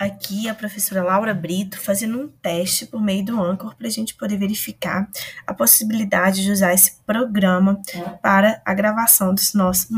aqui a professora Laura Brito fazendo um teste por meio do Anchor para a gente poder verificar a possibilidade de usar esse programa é. para a gravação dos nossos.